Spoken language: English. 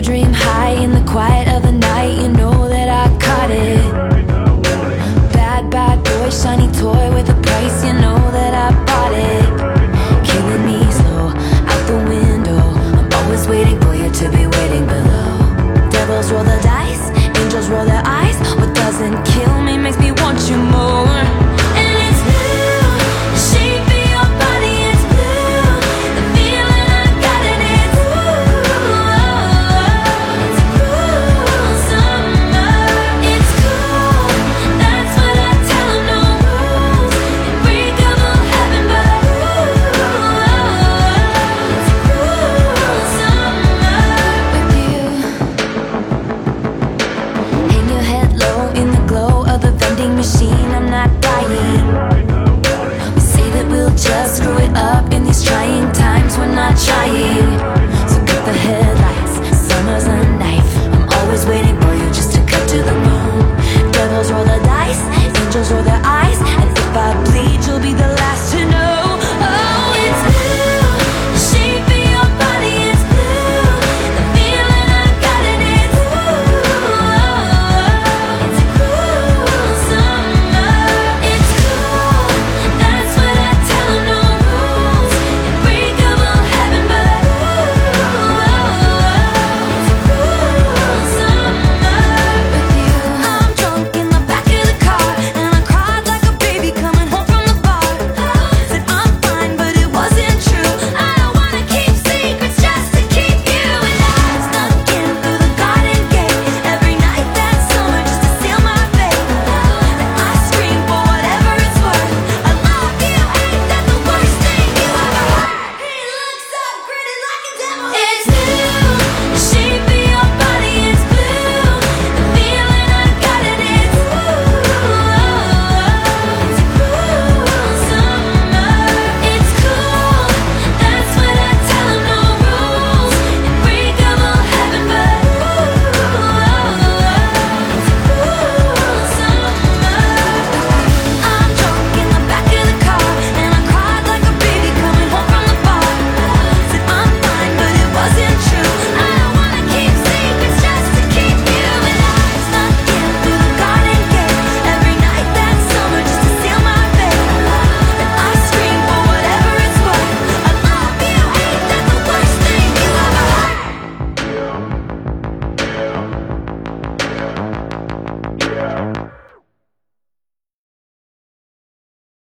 dream high in the quiet of the machine, I'm not dying.